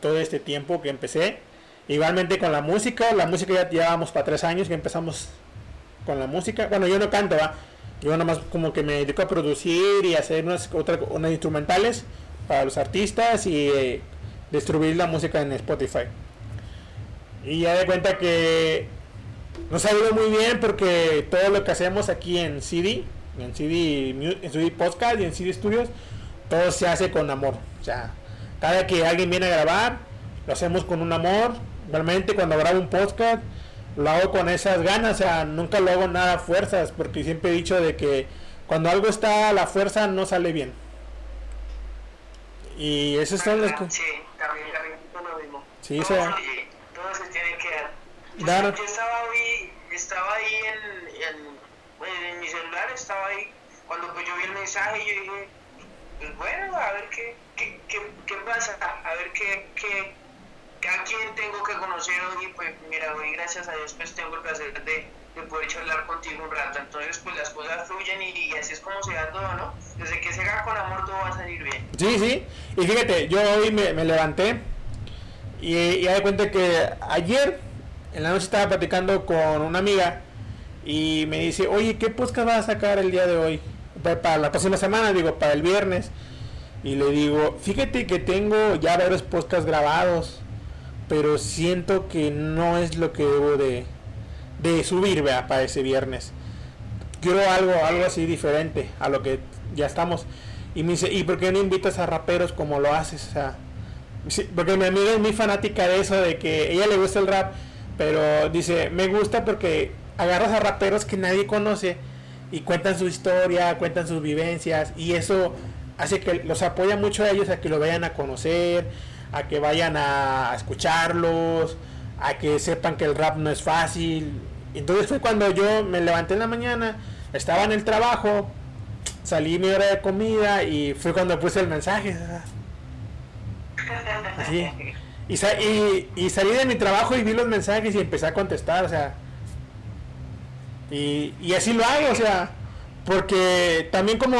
todo este tiempo que empecé. Igualmente con la música, la música ya llevamos para tres años que empezamos con la música. Bueno, yo no canto, ¿va? Yo nomás como que me dedico a producir y hacer unas, otra- unas instrumentales para los artistas y eh, distribuir la música en Spotify. Y ya de cuenta que nos ha ido muy bien porque todo lo que hacemos aquí en CD, en CD, en CD Podcast y en CD Studios, todo se hace con amor. O sea, cada que alguien viene a grabar, lo hacemos con un amor. Realmente cuando grabo un podcast, lo hago con esas ganas, o sea, nunca lo hago nada a fuerzas, porque siempre he dicho de que cuando algo está a la fuerza no sale bien. Y esas son las que... Sí, también, también lo mismo. Sí, todo, se- fluye, todo se tiene que dar. Yo, Dar- yo estaba ahí, estaba ahí en, en mi celular, estaba ahí, cuando pues yo vi el mensaje yo dije, pues bueno, a ver qué, qué, qué, qué pasa, a ver qué, qué, a quién tengo que conocer hoy, pues mira, hoy gracias a Dios pues tengo el placer de, de poder charlar contigo un rato, entonces pues las cosas fluyen y, así es como se da todo, ¿no? Desde que se haga con amor todo va a salir bien. Sí, sí. Y fíjate, yo hoy me, me levanté Y, y de cuenta que ayer en la noche estaba platicando con una amiga y me dice, oye, ¿qué podcast vas a sacar el día de hoy? Para la próxima semana, digo, para el viernes. Y le digo, fíjate que tengo ya varios podcasts grabados, pero siento que no es lo que debo de, de subir, vea, para ese viernes. Quiero algo, algo así diferente a lo que ya estamos. Y me dice, ¿y por qué no invitas a raperos como lo haces? O sea, porque mi amiga es muy fanática de eso, de que ella le gusta el rap, pero dice, me gusta porque agarras a raperos que nadie conoce y cuentan su historia, cuentan sus vivencias y eso hace que los apoya mucho a ellos a que lo vayan a conocer, a que vayan a escucharlos, a que sepan que el rap no es fácil. Entonces fue cuando yo me levanté en la mañana, estaba en el trabajo, salí mi hora de comida y fue cuando puse el mensaje. Así. Y, y, salí de mi trabajo y vi los mensajes y empecé a contestar, o sea. Y, así lo hago, o sea. Porque también como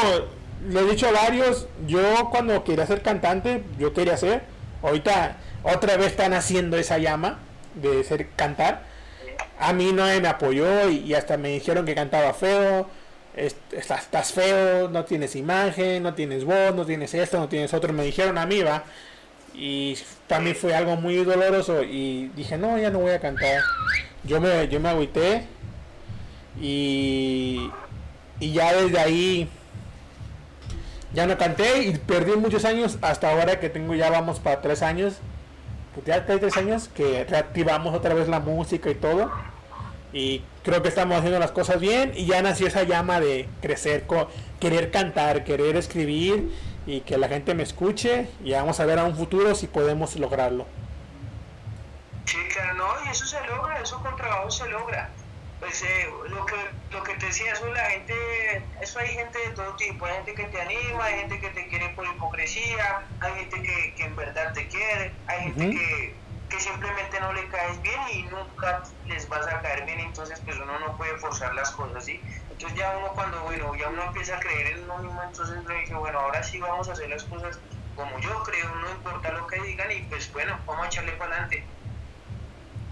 lo he dicho a varios, yo cuando quería ser cantante, yo quería ser. Ahorita otra vez están haciendo esa llama de ser cantar. A mí no me apoyó y, hasta me dijeron que cantaba feo. Estás, estás feo, no tienes imagen, no tienes voz, no tienes esto, no tienes otro. Me dijeron a mí, va y también fue algo muy doloroso y dije no ya no voy a cantar yo me yo me agüité y y ya desde ahí ya no canté y perdí muchos años hasta ahora que tengo ya vamos para tres años pues ya tres años que reactivamos otra vez la música y todo y creo que estamos haciendo las cosas bien y ya nació esa llama de crecer querer cantar querer escribir y que la gente me escuche y vamos a ver a un futuro si podemos lograrlo. Sí, no, y eso se logra, eso con trabajo se logra. Pues eh, lo, que, lo que te decía, eso la gente, eso hay gente de todo tipo, hay gente que te anima, hay gente que te quiere por hipocresía, hay gente que, que en verdad te quiere, hay gente que, que simplemente no le caes bien y nunca les vas a caer bien, entonces pues uno no puede forzar las cosas, ¿sí? Entonces ya uno cuando, bueno, ya uno empieza a creer en uno mismo, entonces le dice, bueno, ahora sí vamos a hacer las cosas como yo creo, no importa lo que digan y pues bueno, vamos a echarle para adelante.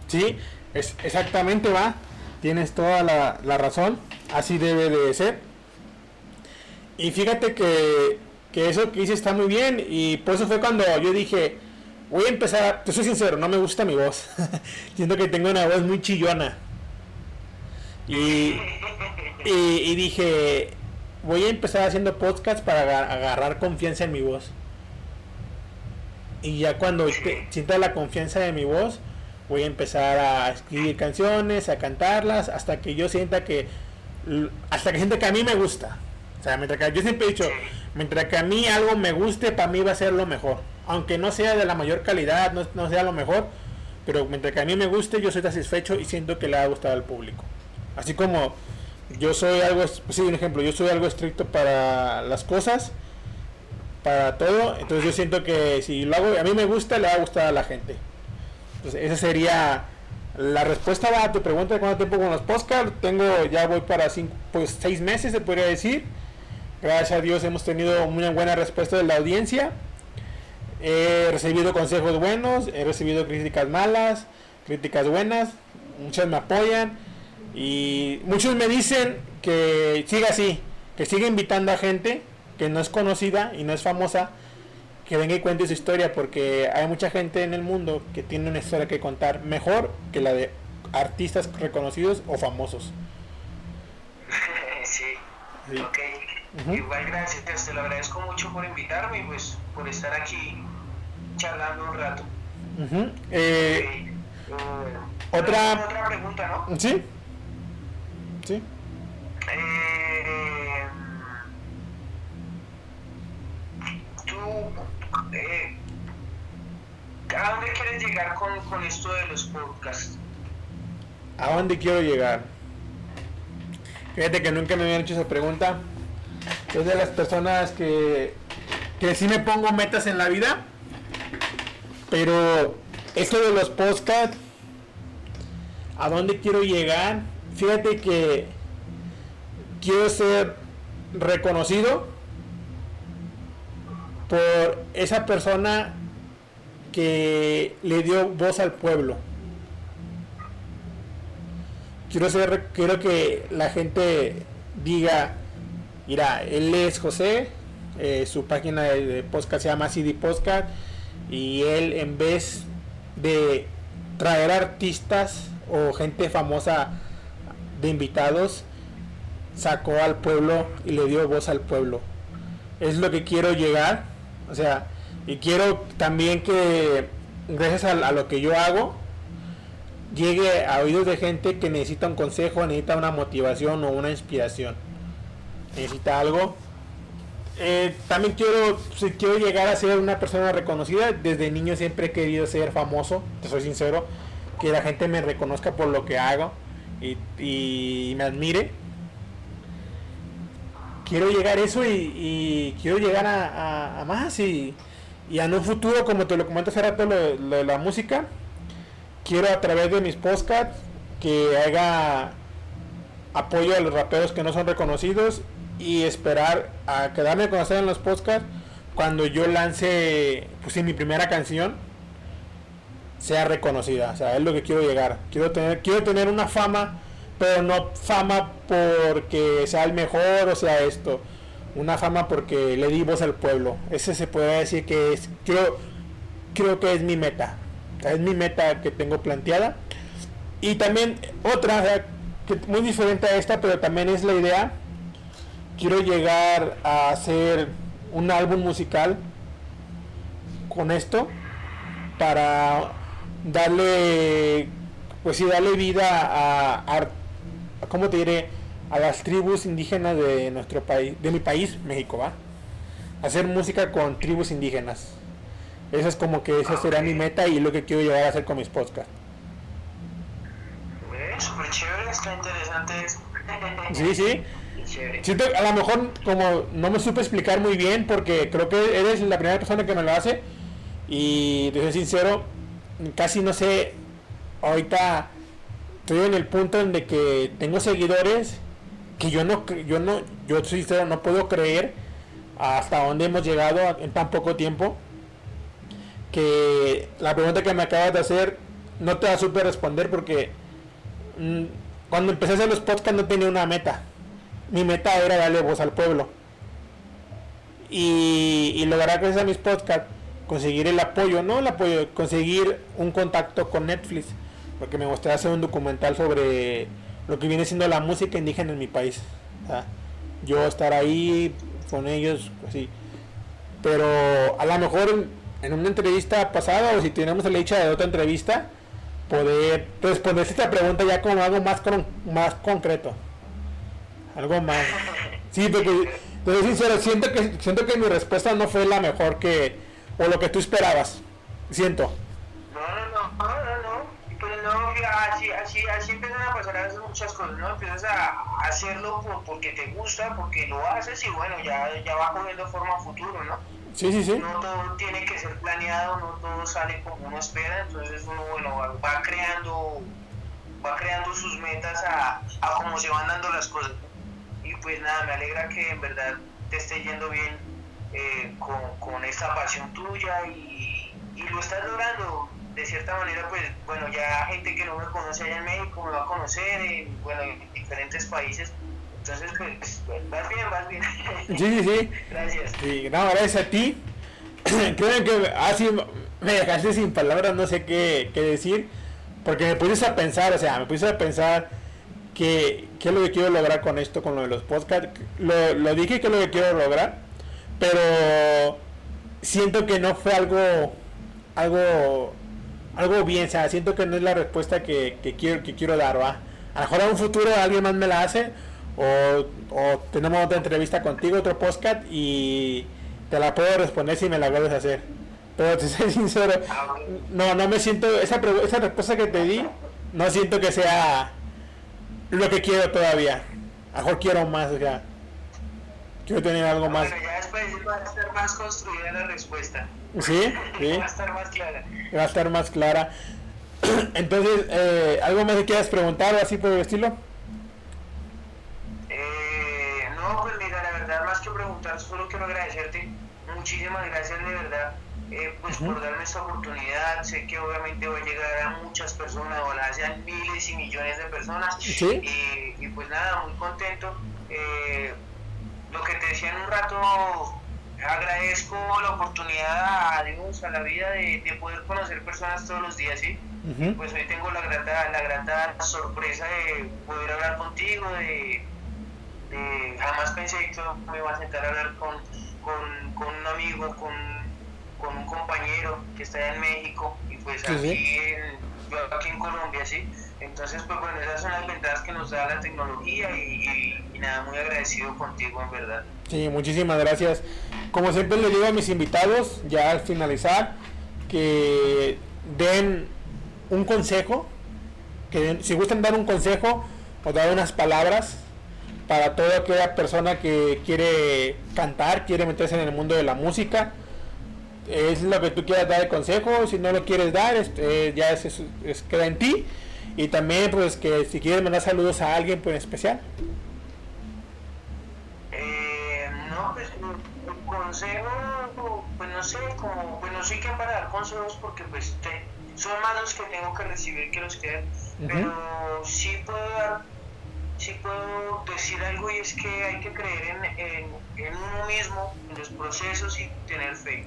Sí, es, exactamente va, tienes toda la, la razón, así debe de ser. Y fíjate que, que eso que hice está muy bien y por eso fue cuando yo dije, voy a empezar, te soy sincero, no me gusta mi voz, *laughs* siento que tengo una voz muy chillona. Y, y, dije, voy a empezar haciendo podcast para agarrar confianza en mi voz. Y ya cuando sienta la confianza de mi voz, voy a empezar a escribir canciones, a cantarlas, hasta que yo sienta que, hasta que sienta que a mí me gusta. O sea, mientras que yo siempre he dicho, mientras que a mí algo me guste, para mí va a ser lo mejor. Aunque no sea de la mayor calidad, no, sea lo mejor, pero mientras que a mí me guste, yo soy satisfecho y siento que le ha gustado al público. Así como yo soy algo, pues sí, un ejemplo, yo soy algo estricto para las cosas, para todo, entonces yo siento que si lo hago, a mí me gusta, le va a gustar a la gente. Entonces esa sería la respuesta a tu pregunta de cuánto tiempo con los podcasts. Tengo, ya voy para cinco, pues seis meses se podría decir. Gracias a Dios hemos tenido una buena respuesta de la audiencia. He recibido consejos buenos, he recibido críticas malas, críticas buenas, muchas me apoyan y muchos me dicen que siga así, que siga invitando a gente que no es conocida y no es famosa, que venga y cuente su historia, porque hay mucha gente en el mundo que tiene una historia que contar mejor que la de artistas reconocidos o famosos. *laughs* Sí, ok. Igual gracias, te lo agradezco mucho por invitarme y pues por estar aquí charlando un rato. Eh, eh, otra... otra pregunta, ¿no? Sí. Sí. Eh, tú, eh, ¿a dónde quieres llegar con, con esto de los podcasts? ¿A dónde quiero llegar? Fíjate que nunca me habían hecho esa pregunta. Es de las personas que, que sí me pongo metas en la vida. Pero esto de los podcasts, ¿a dónde quiero llegar? fíjate que quiero ser reconocido por esa persona que le dio voz al pueblo. Quiero, ser, quiero que la gente diga, mira, él es José, eh, su página de, de se llama CD Podcast y él en vez de traer artistas o gente famosa de invitados, sacó al pueblo y le dio voz al pueblo. Es lo que quiero llegar, o sea, y quiero también que gracias a, lo que yo hago, llegue a oídos de gente que necesita un consejo, necesita una motivación o una inspiración. Necesita algo. Eh, también quiero, si quiero llegar a ser una persona reconocida. Desde niño siempre he querido ser famoso, te soy sincero. Que la gente me reconozca por lo que hago y me admire. Quiero llegar a eso y, quiero llegar a, a- a más y, y en un futuro, como te lo comento hace rato, lo, de la música, quiero a través de mis podcasts que haga apoyo a los raperos que no son reconocidos y esperar a quedarme a conocer en los podcasts cuando yo lance pues sí, mi primera canción sea reconocida. O sea es lo que quiero llegar. Quiero tener quiero tener una fama pero no fama porque sea el mejor o sea esto. Una fama porque le di voz al pueblo. Ese se podría decir que es creo creo que es mi meta. Es mi meta que tengo planteada. Y también otra muy diferente a esta pero también es la idea. Quiero llegar a hacer un álbum musical con esto para darle pues sí darle vida a, a- cómo te diré a las tribus indígenas de nuestro país de mi país México va hacer música con tribus indígenas. Esa es como que esa será mi meta y lo que quiero llegar a hacer con mis podcasts. Súper chévere, está interesante sí sí. Siento, a lo mejor como no me supe explicar muy bien porque creo que eres la primera persona que me lo hace y te soy sincero, casi no sé, ahorita estoy en el punto en que tengo seguidores que yo no, yo no, yo sincero, no puedo creer hasta dónde hemos llegado en tan poco tiempo que la pregunta que me acabas de hacer no te la supe responder porque mm, cuando empecé a hacer los podcasts no tenía una meta mi meta era darle voz al pueblo. Y, y lograr gracias a mis podcasts conseguir el apoyo, no el apoyo, conseguir un contacto con Netflix, porque me gustaría hacer un documental sobre lo que viene siendo la música indígena en mi país. Yo estar ahí con ellos, así. Pero a lo mejor en, una entrevista pasada, o si tenemos la dicha de otra entrevista, poder responder esta pregunta ya con algo más, con- más concreto. Algo más. Sí, porque te sincero, siento que, siento que mi respuesta no fue la mejor que, o lo que tú esperabas. Siento. No, no, no, no, no, no. Pues no, así, así, así empiezan a pasar a veces muchas cosas, ¿no? Empiezas a hacerlo por, porque te gusta, porque lo haces y bueno, ya, ya va cogiendo forma a futuro, ¿no? Sí, sí, sí. No todo tiene que ser planeado, no todo sale como uno espera, entonces uno, bueno, va, va creando, va creando sus metas a, a cómo se van dando las cosas. Y pues nada, me alegra que en verdad te esté yendo bien eh, con, con esta pasión tuya y, y lo estás logrando. De cierta manera, pues bueno, ya gente que no me conoce allá en México me va a conocer, en, bueno, en diferentes países. Entonces, pues, pues, vas bien, vas bien. *laughs* Sí, sí, sí. Gracias. Sí, no, gracias a ti. *clears throat* Creo que así me dejaste sin palabras, no sé qué, qué decir. Porque me pusiste a pensar, o sea, me pusiste a pensar que, qué es lo que quiero lograr con esto, con lo de los podcasts. Lo, lo dije que es lo que quiero lograr, pero siento que no fue algo, algo, algo bien, o sea, siento que no es la respuesta que, que quiero, que quiero dar, ¿va? A lo mejor en un futuro alguien más me la hace, o, o tenemos otra entrevista contigo, otro podcast, y te la puedo responder si me la vuelves a hacer. Pero te *laughs* soy sincero, no, no me siento, esa, esa respuesta que te di, no siento que sea lo que quiero todavía. A lo mejor quiero más, o sea, quiero tener algo más. Ya después va a estar más construida la respuesta. ¿Sí? ¿Sí? Va a estar más clara. Va a estar más clara. *clears throat* Entonces, eh, ¿algo más que quieras preguntar o así por el estilo? Eh, no, pues mira, la verdad, más que preguntar, solo quiero agradecerte. Muchísimas gracias, de verdad. eh, pues por darme esta oportunidad. Sé que obviamente va a llegar a muchas personas, ojalá sean miles y millones de personas. Sí. Y, y pues nada, muy contento. Eh, lo que te decía en un rato, agradezco la oportunidad a Dios, a la vida de, de poder conocer personas todos los días, ¿sí? Pues hoy tengo la grata, la grata sorpresa de poder hablar contigo, de, de- jamás pensé que me iba a sentar a hablar con, con, con un amigo, con, con un compañero que está en México y pues aquí en, aquí en Colombia, ¿sí? Entonces, pues bueno, esas son las ventajas que nos da la tecnología y, nada, muy agradecido contigo en verdad. Sí, muchísimas gracias. Como siempre le digo a mis invitados, ya al finalizar, que den un consejo, que si gustan dar un consejo o dar unas palabras para toda aquella persona que quiere cantar, quiere meterse en el mundo de la música. Es lo que tú quieras dar de consejo, si no lo quieres dar, este, ya es, es- es- queda en ti. Y también pues que si quieres mandar saludos a alguien pues, en especial. Eh, no, pues el consejo, pues no sé, como, pues no soy quien para dar consejos porque pues te- son más los que tengo que recibir que los que dar, pero sí puedo dar, sí puedo decir algo y es que hay que creer en, en, en uno mismo, en los procesos y tener fe.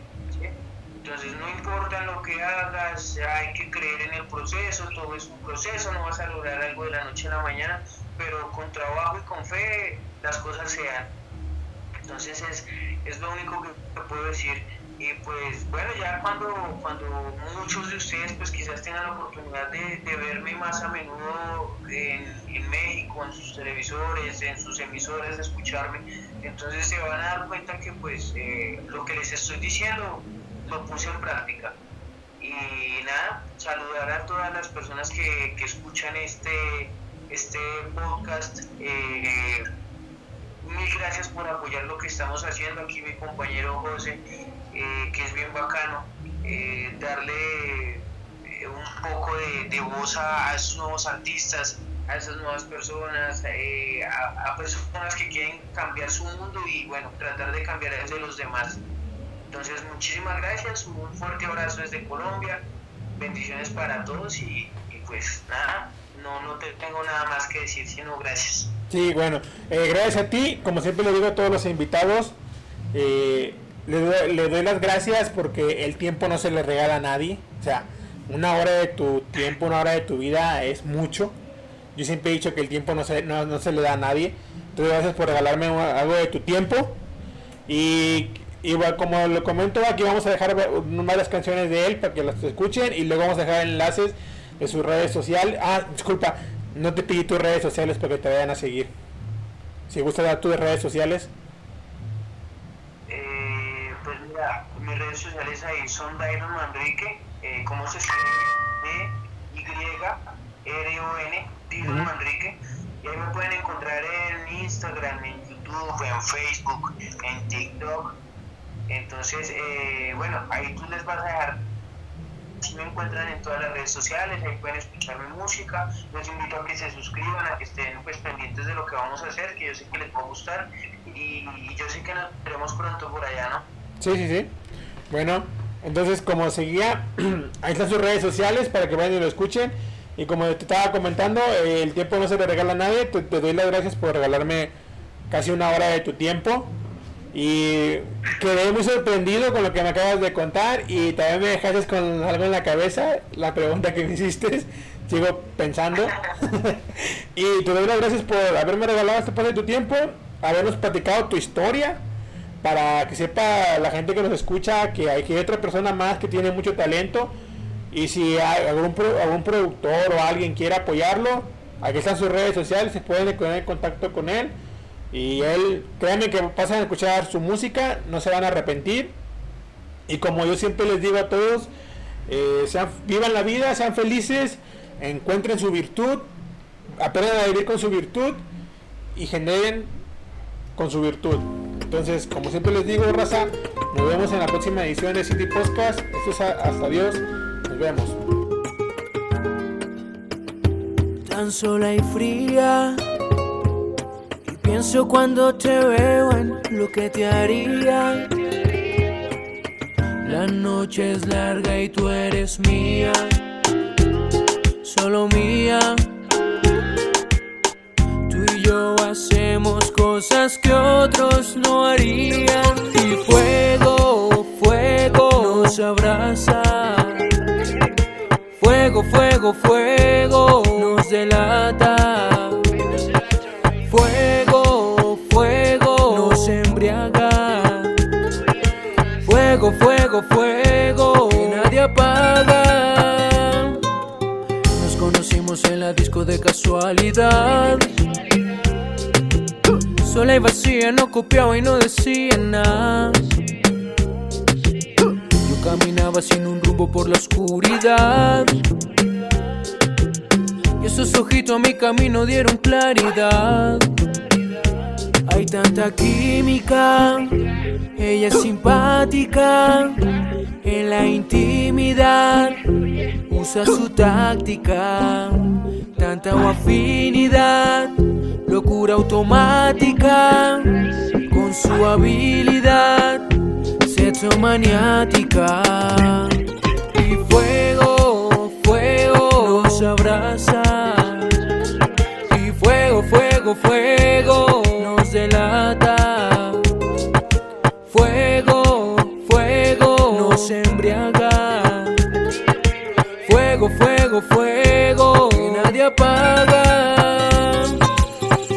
Entonces no importa lo que hagas, hay que creer en el proceso, todo es un proceso, no vas a lograr algo de la noche a la mañana, pero con trabajo y con fe las cosas se dan. Entonces es, es lo único que puedo decir. Y pues bueno, ya cuando, cuando muchos de ustedes pues quizás tengan la oportunidad de, de verme más a menudo en, en México, en sus televisores, en sus emisoras, escucharme, entonces se van a dar cuenta que pues eh, lo que les estoy diciendo lo puse en práctica. Y nada, saludar a todas las personas que, que escuchan este, este podcast. eh, mil gracias por apoyar lo que estamos haciendo aquí mi compañero José, eh, que es bien bacano, eh, darle un poco de, voz a, esos nuevos artistas, a esas nuevas personas, a, a personas que quieren cambiar su mundo y bueno, tratar de cambiar el de los demás. Entonces, muchísimas gracias, un fuerte abrazo desde Colombia, bendiciones para todos y, pues nada, no, no te tengo nada más que decir, sino gracias. Sí, bueno, eh, gracias a ti, como siempre le digo a todos los invitados, eh, le, doy, le doy las gracias porque el tiempo no se le regala a nadie, o sea, una hora de tu tiempo, una hora de tu vida es mucho. Yo siempre he dicho que el tiempo no se, no, no se le da a nadie. Entonces, gracias por regalarme algo de tu tiempo. Y, y bueno, como lo comento, aquí vamos a dejar va- varias canciones de él para que las escuchen y luego vamos a dejar enlaces de sus redes sociales. Ah, disculpa, no te pedí tus redes sociales para que te vayan a seguir. Si gusta dar tus redes sociales. Eh, pues mira, mis redes sociales ahí son Dairon Manrique, eh, ¿cómo se escribe? D-Y-R-O-N, Dairon. Manrique. Y ahí me pueden encontrar en Instagram, en YouTube, en Facebook, en TikTok. Entonces, eh, bueno, ahí tú les vas a dejar si me encuentran en todas las redes sociales, ahí pueden escuchar mi música, los invito a que se suscriban, a que estén pues pendientes de lo que vamos a hacer, que yo sé que les va a gustar y, yo sé que nos veremos pronto por allá, ¿no? Sí, sí, sí. Bueno, entonces como seguía, *clears throat* ahí están sus redes sociales para que vayan y lo escuchen. Y como te estaba comentando, eh, el tiempo no se le regala a nadie. Te doy las gracias por regalarme casi una hora de tu tiempo. Y quedé muy sorprendido con lo que me acabas de contar. Y también me dejaste con algo en la cabeza, la pregunta que me hiciste. Sigo pensando. *laughs* y te doy las gracias por haberme regalado este espacio de tu tiempo, habernos platicado tu historia para que sepa la gente que nos escucha que hay, que hay otra persona más que tiene mucho talento y si hay algún, algún productor o alguien quiere apoyarlo, aquí están sus redes sociales, se pueden poner en contacto con él y él, créanme que pasan a escuchar su música, no se van a arrepentir y como yo siempre les digo a todos, eh, sean, vivan la vida, sean felices, encuentren su virtud, aprendan a vivir con su virtud y generen con su virtud. Entonces, como siempre les digo, raza, nos vemos en la próxima edición de City Podcast. Esto es hasta Dios. Nos vemos. tan sola y fría. Pienso cuando te veo en lo que te haría. La noche es larga y tú eres mía, solo mía. Tú y yo hacemos cosas que otros no harían. Y fuego, fuego nos abraza. Fuego, fuego, fuego nos delata. Casualidad. Sola y vacía, no copiaba y no decía nada. Yo caminaba sin un rumbo por la oscuridad. Y esos ojitos a mi camino dieron claridad. Hay tanta química, ella es simpática en la intimidad. Usa su táctica, tanta afinidad, locura automática con su habilidad, sexo maniática. Y fuego, fuego nos abraza. Y fuego, fuego, fuego apaga.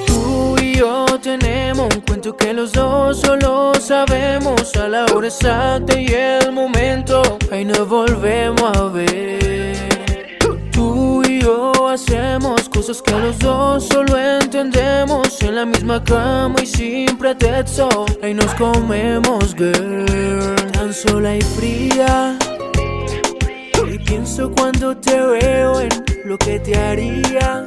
Tú y yo tenemos un cuento que los dos solo sabemos a la hora exacta y el momento. Ahí nos volvemos a ver. Tú y yo hacemos cosas que los dos solo entendemos en la misma cama y sin pretexto. Ahí nos comemos, girl, tan sola y fría. Y pienso cuando te veo en lo que te haría.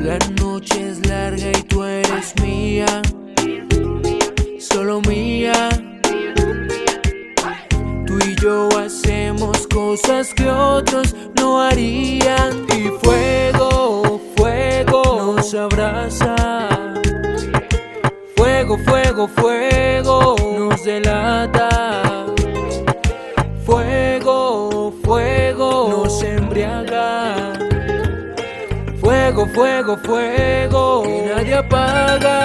La noche es larga y tú eres mía, solo mía. Tú y yo hacemos cosas que otros no harían. Y fuego, fuego nos abraza. Fuego, fuego, fuego nos delata. Fuego, fuego fuego, fuego, fuego que nadie apaga.